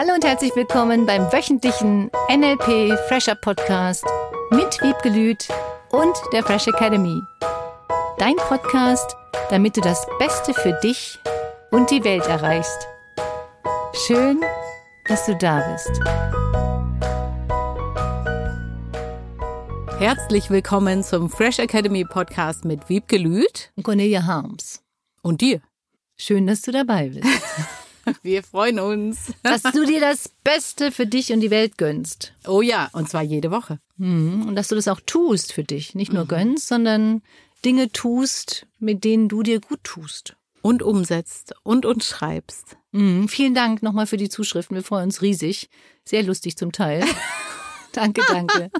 Hallo und herzlich willkommen beim wöchentlichen NLP Fresher Podcast mit Wiebke Lüth und der Fresh Academy. Dein Podcast, damit du das Beste für dich und die Welt erreichst. Schön, dass du da bist. Herzlich willkommen zum Fresh Academy Podcast mit Wiebke Lüth und Cornelia Harms. Und dir. Schön, dass du dabei bist. Wir freuen uns. Dass du dir das Beste für dich und die Welt gönnst. Oh ja, und zwar jede Woche. Mhm. Und dass du das auch tust für dich. Nicht nur mhm. gönnst, sondern Dinge tust, mit denen du dir gut tust. Und umsetzt und uns schreibst. Mhm. Vielen Dank nochmal für die Zuschriften. Wir freuen uns riesig. Sehr lustig zum Teil. danke, danke.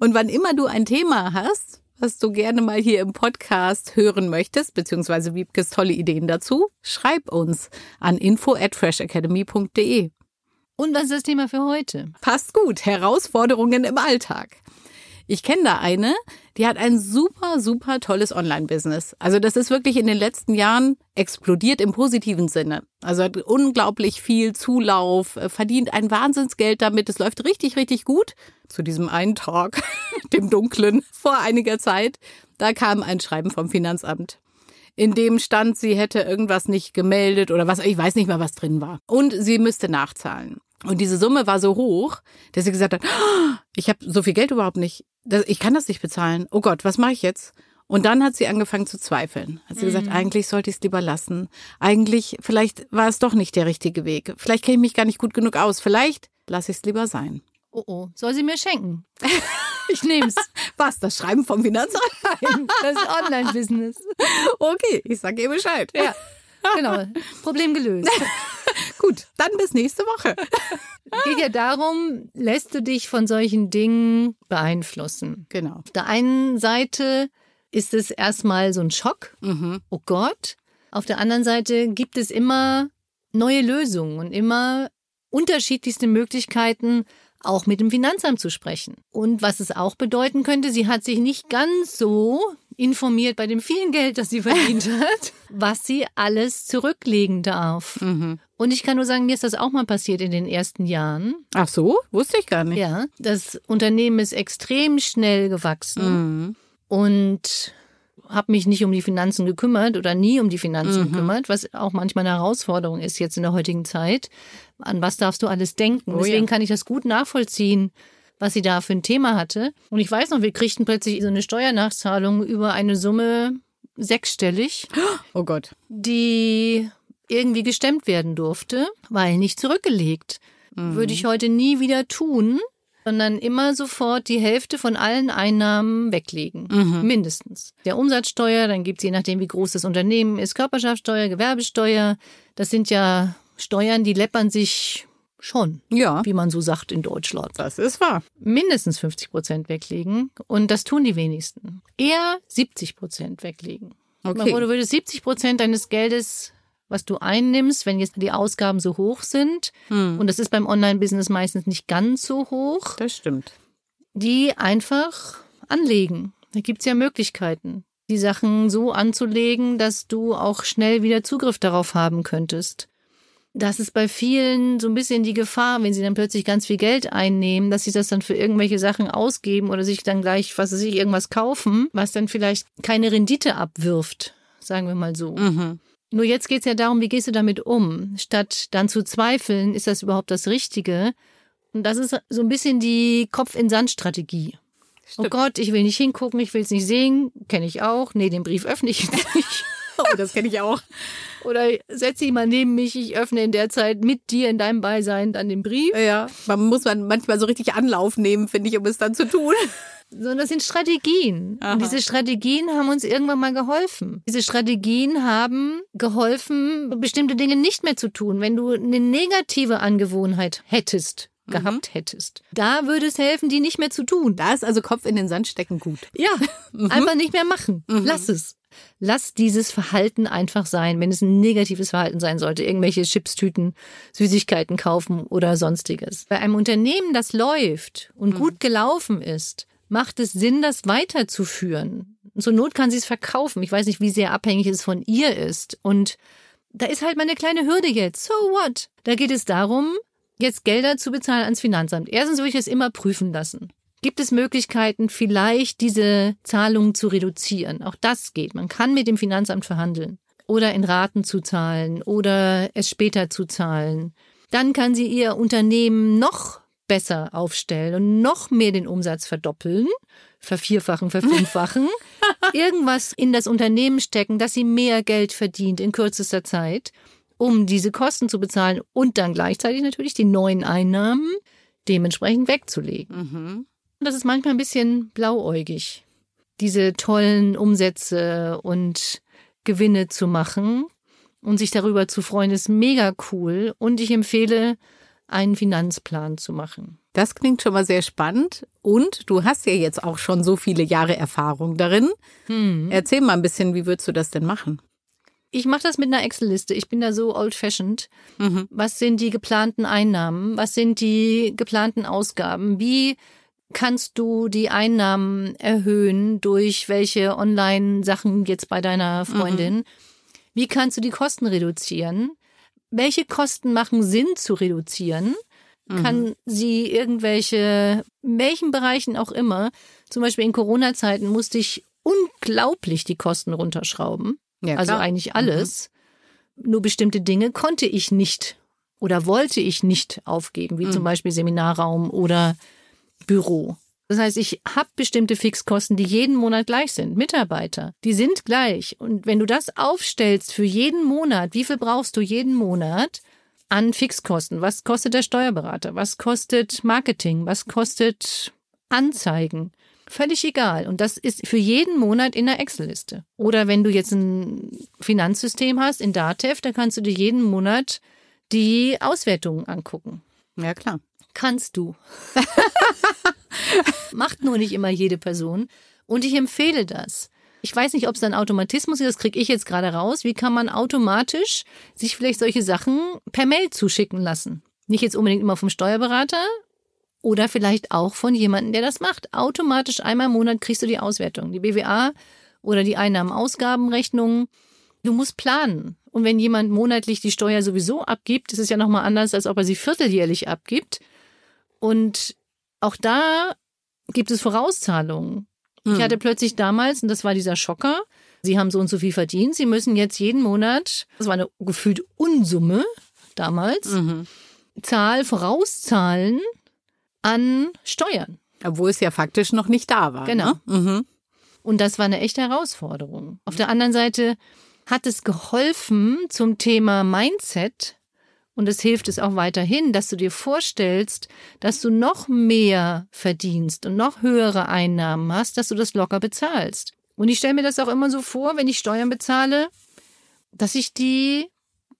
Und wann immer du ein Thema hast, was du gerne mal hier im Podcast hören möchtest, beziehungsweise Wiebkes tolle Ideen dazu, schreib uns an info at freshacademy.de. Und was ist das Thema für heute? Passt gut. Herausforderungen im Alltag. Ich kenne da eine, die hat ein super, super tolles Online-Business. Also das ist wirklich in den letzten Jahren explodiert im positiven Sinne. Also hat unglaublich viel Zulauf, äh, verdient ein Wahnsinnsgeld damit. Es läuft richtig, richtig gut. Zu diesem einen Tag, dem dunklen, vor einiger Zeit, da kam ein Schreiben vom Finanzamt in dem stand, sie hätte irgendwas nicht gemeldet oder was, ich weiß nicht mal, was drin war. Und sie müsste nachzahlen. Und diese Summe war so hoch, dass sie gesagt hat, oh, ich habe so viel Geld überhaupt nicht. Ich kann das nicht bezahlen. Oh Gott, was mache ich jetzt? Und dann hat sie angefangen zu zweifeln. Hat sie mhm. gesagt, eigentlich sollte ich es lieber lassen. Eigentlich, vielleicht war es doch nicht der richtige Weg. Vielleicht kenne ich mich gar nicht gut genug aus. Vielleicht lasse ich es lieber sein. Oh oh, soll sie mir schenken? Ich nehme es. Was, das Schreiben vom Finanzamt? Das Online-Business. Okay, ich sage ihr Bescheid. Ja, genau. Problem gelöst. Gut, dann bis nächste Woche. Geht ja darum, lässt du dich von solchen Dingen beeinflussen. Genau. Auf der einen Seite ist es erstmal so ein Schock. Mhm. Oh Gott. Auf der anderen Seite gibt es immer neue Lösungen und immer unterschiedlichste Möglichkeiten, auch mit dem Finanzamt zu sprechen. Und was es auch bedeuten könnte, sie hat sich nicht ganz so informiert bei dem vielen Geld, das sie verdient hat, was sie alles zurücklegen darf. Mhm. Und ich kann nur sagen, mir ist das auch mal passiert in den ersten Jahren. Ach so, wusste ich gar nicht. Ja, das Unternehmen ist extrem schnell gewachsen mhm. und habe mich nicht um die Finanzen gekümmert oder nie um die Finanzen mhm. gekümmert, was auch manchmal eine Herausforderung ist jetzt in der heutigen Zeit. An was darfst du alles denken? Oh, Deswegen ja. kann ich das gut nachvollziehen, was sie da für ein Thema hatte. Und ich weiß noch, wir kriegten plötzlich so eine Steuernachzahlung über eine Summe sechsstellig. Oh Gott. Die irgendwie gestemmt werden durfte, weil nicht zurückgelegt. Mhm. Würde ich heute nie wieder tun sondern immer sofort die Hälfte von allen Einnahmen weglegen. Mhm. Mindestens. Der Umsatzsteuer, dann gibt's je nachdem, wie groß das Unternehmen ist, Körperschaftssteuer, Gewerbesteuer. Das sind ja Steuern, die läppern sich schon. Ja. Wie man so sagt in Deutschland. Das ist wahr. Mindestens 50 Prozent weglegen. Und das tun die wenigsten. Eher 70 Prozent weglegen. Okay. Du würdest 70 Prozent deines Geldes was du einnimmst, wenn jetzt die Ausgaben so hoch sind. Hm. Und das ist beim Online-Business meistens nicht ganz so hoch. Das stimmt. Die einfach anlegen. Da gibt's ja Möglichkeiten, die Sachen so anzulegen, dass du auch schnell wieder Zugriff darauf haben könntest. Das ist bei vielen so ein bisschen die Gefahr, wenn sie dann plötzlich ganz viel Geld einnehmen, dass sie das dann für irgendwelche Sachen ausgeben oder sich dann gleich, was weiß ich, irgendwas kaufen, was dann vielleicht keine Rendite abwirft, sagen wir mal so. Mhm. Nur jetzt geht es ja darum, wie gehst du damit um? Statt dann zu zweifeln, ist das überhaupt das Richtige? Und das ist so ein bisschen die Kopf-in-Sand-Strategie. Oh Gott, ich will nicht hingucken, ich will es nicht sehen, kenne ich auch. Nee, den Brief öffne ich jetzt nicht. oh, das kenne ich auch. Oder setz dich mal neben mich, ich öffne in der Zeit mit dir in deinem Beisein dann den Brief. Ja, man muss man manchmal so richtig Anlauf nehmen, finde ich, um es dann zu tun sondern das sind Strategien. Aha. Und diese Strategien haben uns irgendwann mal geholfen. Diese Strategien haben geholfen, bestimmte Dinge nicht mehr zu tun. Wenn du eine negative Angewohnheit hättest, mhm. gehabt hättest. Da würde es helfen, die nicht mehr zu tun. Da ist also Kopf in den Sand stecken gut. Ja, mhm. einfach nicht mehr machen. Mhm. Lass es. Lass dieses Verhalten einfach sein, wenn es ein negatives Verhalten sein sollte. Irgendwelche Chipstüten, Süßigkeiten kaufen oder sonstiges. Bei einem Unternehmen, das läuft und mhm. gut gelaufen ist, macht es Sinn, das weiterzuführen. Zur Not kann sie es verkaufen. Ich weiß nicht, wie sehr abhängig es von ihr ist. Und da ist halt mal eine kleine Hürde jetzt. So what? Da geht es darum, jetzt Gelder zu bezahlen ans Finanzamt. Erstens würde ich es immer prüfen lassen. Gibt es Möglichkeiten, vielleicht diese Zahlungen zu reduzieren? Auch das geht. Man kann mit dem Finanzamt verhandeln oder in Raten zu zahlen oder es später zu zahlen. Dann kann sie ihr Unternehmen noch besser aufstellen und noch mehr den Umsatz verdoppeln, vervierfachen, verfünffachen, irgendwas in das Unternehmen stecken, dass sie mehr Geld verdient in kürzester Zeit, um diese Kosten zu bezahlen und dann gleichzeitig natürlich die neuen Einnahmen dementsprechend wegzulegen. Mhm. Das ist manchmal ein bisschen blauäugig, diese tollen Umsätze und Gewinne zu machen und sich darüber zu freuen, ist mega cool. Und ich empfehle, einen Finanzplan zu machen. Das klingt schon mal sehr spannend. Und du hast ja jetzt auch schon so viele Jahre Erfahrung darin. Hm. Erzähl mal ein bisschen, wie würdest du das denn machen? Ich mache das mit einer Excel-Liste. Ich bin da so old-fashioned. Mhm. Was sind die geplanten Einnahmen? Was sind die geplanten Ausgaben? Wie kannst du die Einnahmen erhöhen durch welche Online-Sachen jetzt bei deiner Freundin? Wie kannst du die Kosten reduzieren? Welche Kosten machen Sinn zu reduzieren? Kann sie irgendwelche, in welchen Bereichen auch immer, zum Beispiel in Corona-Zeiten musste ich unglaublich die Kosten runterschrauben. Ja, also eigentlich alles. Nur bestimmte Dinge konnte ich nicht oder wollte ich nicht aufgeben, wie zum Beispiel Seminarraum oder Büro. Das heißt, ich habe bestimmte Fixkosten, die jeden Monat gleich sind. Mitarbeiter, die sind gleich. Und wenn du das aufstellst für jeden Monat, wie viel brauchst du jeden Monat an Fixkosten? Was kostet der Steuerberater? Was kostet Marketing? Was kostet Anzeigen? Völlig egal. Und das ist für jeden Monat in der Excel-Liste. Oder wenn du jetzt ein Finanzsystem hast in Datev, da kannst du dir jeden Monat die Auswertungen angucken. Ja, klar. Kannst du. Macht nur nicht immer jede Person. Und ich empfehle das. Ich weiß nicht, ob es ein Automatismus ist, das kriege ich jetzt gerade raus. Wie kann man automatisch sich vielleicht solche Sachen per Mail zuschicken lassen? Nicht jetzt unbedingt immer vom Steuerberater oder vielleicht auch von jemandem, der das macht. Automatisch einmal im Monat kriegst du die Auswertung, die BWA oder die Einnahmen-Ausgabenrechnung. Du musst planen. Und wenn jemand monatlich die Steuer sowieso abgibt, ist es ja nochmal anders, als ob er sie vierteljährlich abgibt. Und auch da gibt es Vorauszahlungen. Ich hatte plötzlich damals, und das war dieser Schocker, Sie haben so und so viel verdient, Sie müssen jetzt jeden Monat, das war eine gefühlt Unsumme damals, Mhm. Zahl vorauszahlen an Steuern. Obwohl es ja faktisch noch nicht da war. Genau. Ne? Mhm. Und das war eine echte Herausforderung. Auf der anderen Seite hat es geholfen zum Thema Mindset und es hilft es auch weiterhin, dass du dir vorstellst, dass du noch mehr verdienst und noch höhere Einnahmen hast, dass du das locker bezahlst. Und ich stelle mir das auch immer so vor, wenn ich Steuern bezahle, dass ich die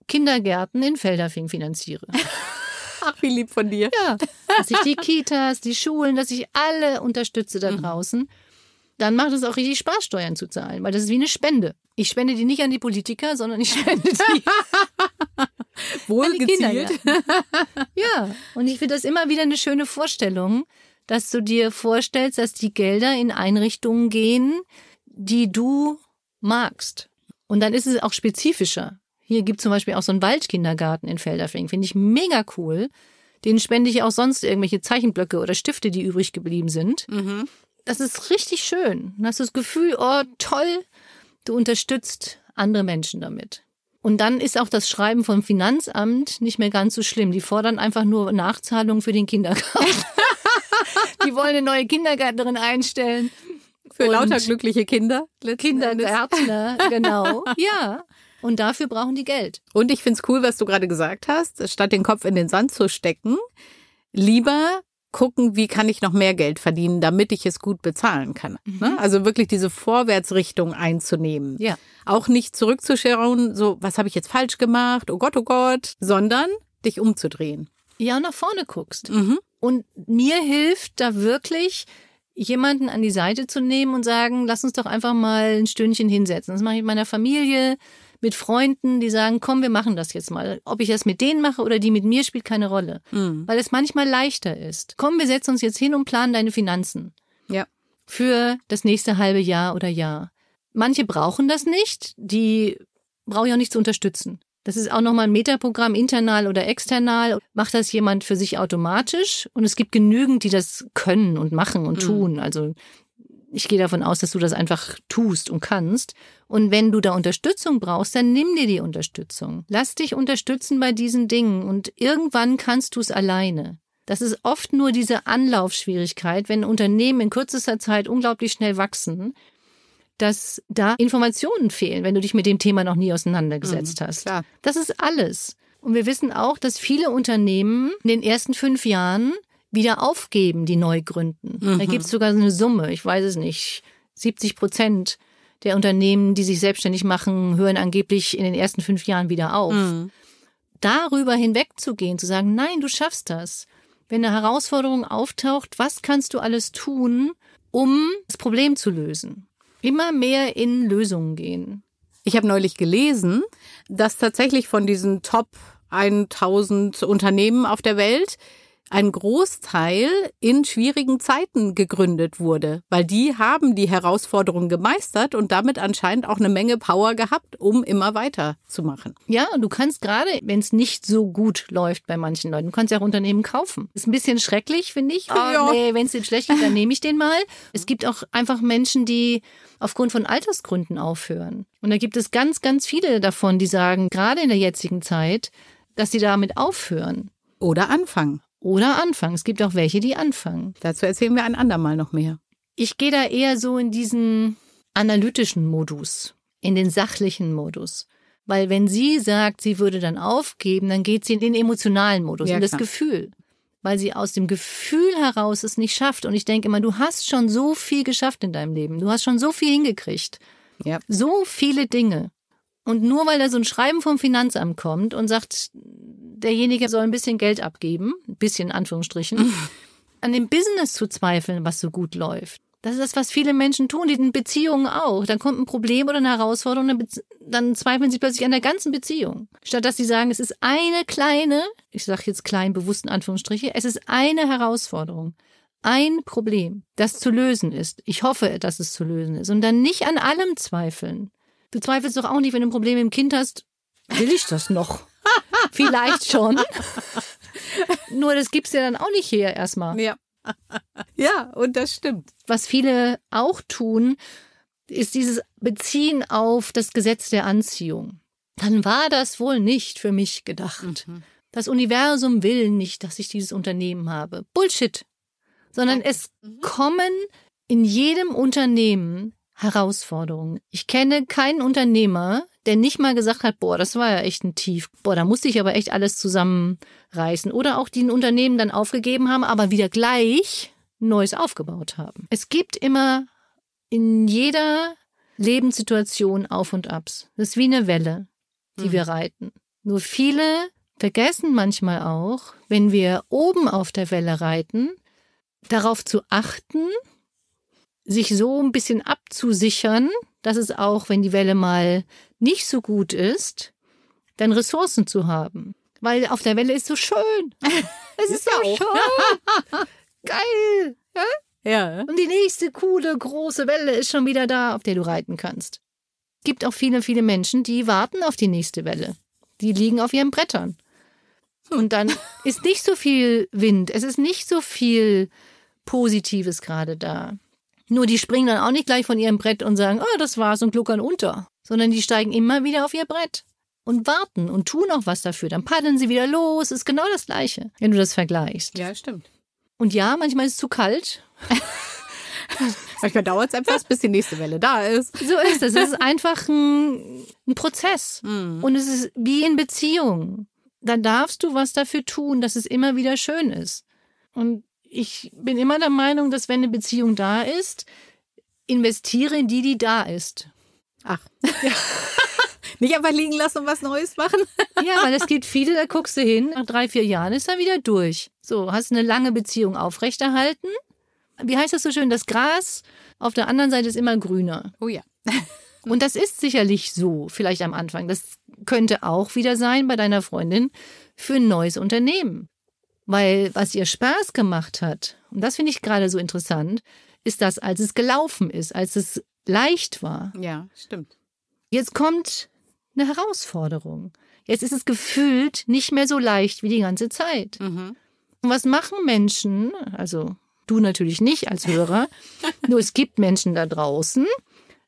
Kindergärten in Felderfing finanziere. Ach, wie lieb von dir. Ja, dass ich die Kitas, die Schulen, dass ich alle unterstütze da draußen. Dann macht es auch richtig Spaß, Steuern zu zahlen, weil das ist wie eine Spende. Ich spende die nicht an die Politiker, sondern ich spende die Wohl gezielt. Kindergärten. Ja, und ich finde das immer wieder eine schöne Vorstellung, dass du dir vorstellst, dass die Gelder in Einrichtungen gehen, die du magst. Und dann ist es auch spezifischer. Hier gibt zum Beispiel auch so einen Waldkindergarten in Felderfing. Finde ich mega cool. Den spende ich auch sonst irgendwelche Zeichenblöcke oder Stifte, die übrig geblieben sind. Mhm. Das ist richtig schön. Dann hast du das Gefühl, oh toll, du unterstützt andere Menschen damit. Und dann ist auch das Schreiben vom Finanzamt nicht mehr ganz so schlimm. Die fordern einfach nur Nachzahlungen für den Kindergarten. die wollen eine neue Kindergärtnerin einstellen. Für Und lauter glückliche Kinder. Kindergärtner, genau. Ja. Und dafür brauchen die Geld. Und ich find's cool, was du gerade gesagt hast, statt den Kopf in den Sand zu stecken, lieber gucken, wie kann ich noch mehr Geld verdienen, damit ich es gut bezahlen kann. Ne? Also wirklich diese Vorwärtsrichtung einzunehmen. Ja. Auch nicht zurückzuschauen, so, was habe ich jetzt falsch gemacht, oh Gott, oh Gott, sondern dich umzudrehen. Ja, und nach vorne guckst. Mhm. Und mir hilft da wirklich, jemanden an die Seite zu nehmen und sagen, lass uns doch einfach mal ein Stündchen hinsetzen. Das mache ich mit meiner Familie, mit Freunden, die sagen, komm, wir machen das jetzt mal. Ob ich das mit denen mache oder die mit mir, spielt keine Rolle. Mhm. Weil es manchmal leichter ist. Komm, wir setzen uns jetzt hin und planen deine Finanzen Ja. für das nächste halbe Jahr oder Jahr. Manche brauchen das nicht, die brauche ich auch nicht zu unterstützen. Das ist auch nochmal ein Metaprogramm, internal oder external. Macht das jemand für sich automatisch? Und es gibt genügend, die das können und machen und tun. Also ich gehe davon aus, dass du das einfach tust und kannst. Und wenn du da Unterstützung brauchst, dann nimm dir die Unterstützung. Lass dich unterstützen bei diesen Dingen und irgendwann kannst du es alleine. Das ist oft nur diese Anlaufschwierigkeit, wenn Unternehmen in kürzester Zeit unglaublich schnell wachsen dass da Informationen fehlen, wenn du dich mit dem Thema noch nie auseinandergesetzt Mhm, hast. klar. Das ist alles. Und wir wissen auch, dass viele Unternehmen in den ersten fünf Jahren wieder aufgeben, die neu gründen. Mhm. Da gibt es sogar so eine Summe, ich weiß es nicht, 70 Prozent der Unternehmen, die sich selbstständig machen, hören angeblich in den ersten fünf Jahren wieder auf. Mhm. Darüber hinwegzugehen, zu sagen, nein, du schaffst das. Wenn eine Herausforderung auftaucht, was kannst du alles tun, um das Problem zu lösen? Immer mehr in Lösungen gehen. Ich habe neulich gelesen, dass tatsächlich von diesen Top 1000 Unternehmen auf der Welt ein Großteil in schwierigen Zeiten gegründet wurde, weil die haben die Herausforderungen gemeistert und damit anscheinend auch eine Menge Power gehabt, um immer weiterzumachen. Ja, und du kannst gerade, wenn es nicht so gut läuft bei manchen Leuten, du kannst ja auch Unternehmen kaufen. Ist ein bisschen schrecklich, finde ich. Oh, Ja. nee, wenn es dir schlecht geht, dann nehme ich den mal. Es gibt auch einfach Menschen, die aufgrund von Altersgründen aufhören. Und da gibt es ganz, ganz viele davon, die sagen, gerade in der jetzigen Zeit, dass sie damit aufhören. Oder anfangen. Oder anfangen. Es gibt auch welche, die anfangen. Dazu erzählen wir ein andermal noch mehr. Ich gehe da eher so in diesen analytischen Modus, in den sachlichen Modus. Weil wenn sie sagt, sie würde dann aufgeben, dann geht sie in den emotionalen Modus, Ja, in das klar. Gefühl. Weil sie aus dem Gefühl heraus es nicht schafft. Und ich denke immer, du hast schon so viel geschafft in deinem Leben. Du hast schon so viel hingekriegt. Ja. So viele Dinge. Und nur weil da so ein Schreiben vom Finanzamt kommt und sagt, derjenige soll ein bisschen Geld abgeben, ein bisschen in Anführungsstrichen, an dem Business zu zweifeln, was so gut läuft. Das ist das, was viele Menschen tun, die in Beziehungen auch. Dann kommt ein Problem oder eine Herausforderung, dann, zweifeln sie plötzlich an der ganzen Beziehung. Statt dass sie sagen, es ist eine kleine, ich sage jetzt klein, bewusst in Anführungsstriche, es ist eine Herausforderung. Ein Problem, das zu lösen ist. Ich hoffe, dass es zu lösen ist. Und dann nicht an allem zweifeln. Du zweifelst doch auch nicht, wenn du ein Problem im Kind hast. Will ich das noch? Vielleicht schon. Nur das gibt's ja dann auch nicht hier erstmal. Ja. ja, und das stimmt. Was viele auch tun, ist dieses Beziehen auf das Gesetz der Anziehung. Dann war das wohl nicht für mich gedacht. Das Universum will nicht, dass ich dieses Unternehmen habe. Bullshit. Sondern es kommen in jedem Unternehmen Herausforderungen. Ich kenne keinen Unternehmer, der nicht mal gesagt hat, boah, das war ja echt ein Tief. Boah, da musste ich aber echt alles zusammenreißen. Oder auch die ein Unternehmen dann aufgegeben haben, aber wieder gleich Neues aufgebaut haben. Es gibt immer in jeder Lebenssituation Auf und Abs. Das ist wie eine Welle, die wir reiten. Nur viele vergessen manchmal auch, wenn wir oben auf der Welle reiten, darauf zu achten, sich so ein bisschen abzusichern, dass es auch, wenn die Welle mal nicht so gut ist, dann Ressourcen zu haben. Weil auf der Welle ist so schön. Es ist, ja so auch. schön. Geil. Ja. Und die nächste coole, große Welle ist schon wieder da, auf der du reiten kannst. Es gibt auch viele, viele Menschen, die warten auf die nächste Welle. Die liegen auf ihren Brettern. Und dann ist nicht so viel Wind, es ist nicht so viel Positives gerade da. Nur die springen dann auch nicht gleich von ihrem Brett und sagen, oh, das war's und gluckern unter. Sondern die steigen immer wieder auf ihr Brett und warten und tun auch was dafür. Dann paddeln sie wieder los, ist genau das Gleiche, wenn du das vergleichst. Ja, stimmt. Und ja, manchmal ist es zu kalt, Manchmal dauert es etwas, bis die nächste Welle da ist. So ist es. Es ist einfach ein, ein Prozess. Mhm. Und es ist wie in Beziehungen. Dann darfst du was dafür tun, dass es immer wieder schön ist. Und ich bin immer der Meinung, dass wenn eine Beziehung da ist, investiere in die, die da ist. Ach. Nicht einfach liegen lassen und was Neues machen. Ja, weil es gibt viele, da guckst du hin, nach drei, vier Jahren ist er wieder durch. So, hast eine lange Beziehung aufrechterhalten. Wie heißt das so schön? Das Gras auf der anderen Seite ist immer grüner. Oh ja. Und das ist sicherlich so, vielleicht am Anfang. Das könnte auch wieder sein bei deiner Freundin für ein neues Unternehmen. Weil was ihr Spaß gemacht hat, und das finde ich gerade so interessant, ist das, als es gelaufen ist, als es leicht war. Ja, stimmt. Jetzt kommt eine Herausforderung. Jetzt ist es gefühlt nicht mehr so leicht wie die ganze Zeit. Mhm. Und was machen Menschen, also du natürlich nicht als Hörer, nur es gibt Menschen da draußen,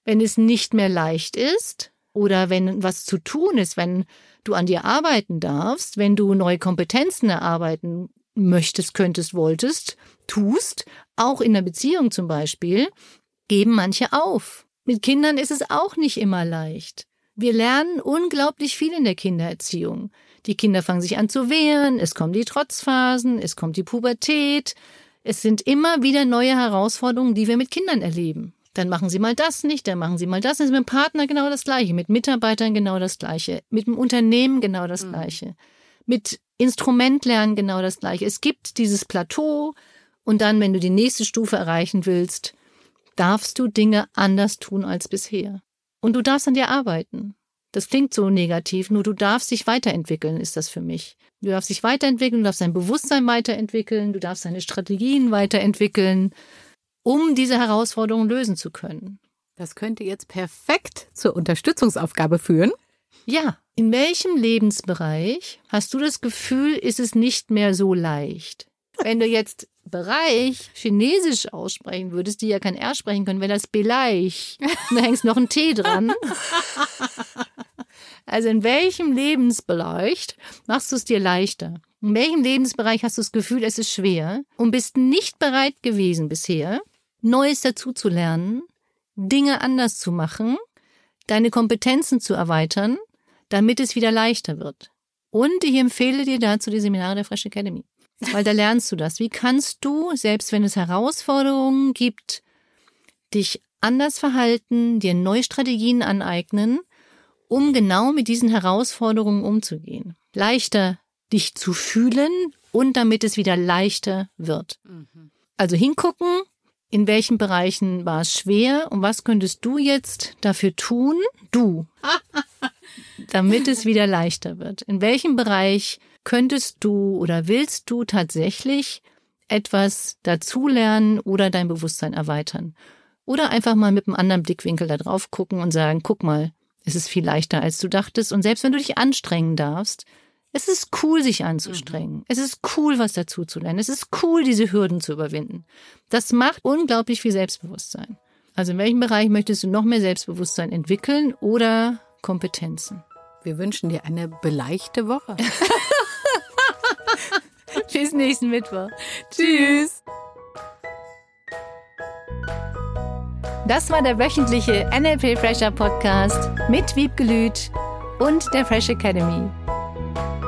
wenn es nicht mehr leicht ist oder wenn was zu tun ist, wenn du an dir arbeiten darfst, wenn du neue Kompetenzen erarbeiten möchtest, könntest, wolltest, tust, auch in der Beziehung zum Beispiel, geben manche auf. Mit Kindern ist es auch nicht immer leicht. Wir lernen unglaublich viel in der Kindererziehung. Die Kinder fangen sich an zu wehren, es kommen die Trotzphasen, es kommt die Pubertät. Es sind immer wieder neue Herausforderungen, die wir mit Kindern erleben. Dann machen sie mal das nicht, dann machen sie mal das. Ist mit dem Partner genau das Gleiche, mit Mitarbeitern genau das Gleiche, mit dem Unternehmen genau das Gleiche, mit Instrumentlernen genau das Gleiche. Es gibt dieses Plateau und dann, wenn du die nächste Stufe erreichen willst, darfst du Dinge anders tun als bisher. Und du darfst an dir arbeiten. Das klingt so negativ, nur du darfst dich weiterentwickeln, ist das für mich. Du darfst dich weiterentwickeln, du darfst dein Bewusstsein weiterentwickeln, du darfst deine Strategien weiterentwickeln, um diese Herausforderungen lösen zu können. Das könnte jetzt perfekt zur Unterstützungsaufgabe führen. Ja, in welchem Lebensbereich hast du das Gefühl, ist es nicht mehr so leicht? Wenn du jetzt Bereich Chinesisch aussprechen würdest, die ja kein R sprechen können, wäre das Bereich. Da hängst noch ein T dran. Also in welchem Lebensbereich machst du es dir leichter? In welchem Lebensbereich hast du das Gefühl, es ist schwer und bist nicht bereit gewesen bisher, Neues dazu zu lernen, Dinge anders zu machen, deine Kompetenzen zu erweitern, damit es wieder leichter wird. Und ich empfehle dir dazu die Seminare der Fresh Academy. Weil da lernst du das. Wie kannst du, selbst wenn es Herausforderungen gibt, dich anders verhalten, dir neue Strategien aneignen, um genau mit diesen Herausforderungen umzugehen. Leichter dich zu fühlen und damit es wieder leichter wird. Also hingucken, in welchen Bereichen war es schwer und was könntest du jetzt dafür tun, du, damit es wieder leichter wird. In welchem Bereich könntest du oder willst du tatsächlich etwas dazulernen oder dein Bewusstsein erweitern? Oder einfach mal mit einem anderen Blickwinkel da drauf gucken und sagen, guck mal, es ist viel leichter, als du dachtest. Und selbst wenn du dich anstrengen darfst, es ist cool, sich anzustrengen. Es ist cool, was dazu zu lernen. Es ist cool, diese Hürden zu überwinden. Das macht unglaublich viel Selbstbewusstsein. Also in welchem Bereich möchtest du noch mehr Selbstbewusstsein entwickeln oder Kompetenzen? Wir wünschen dir eine beleichte Woche. Bis nächsten Mittwoch. Tschüss. Das war der wöchentliche NLP Fresher Podcast mit Wiebgelüt und der Fresh Academy.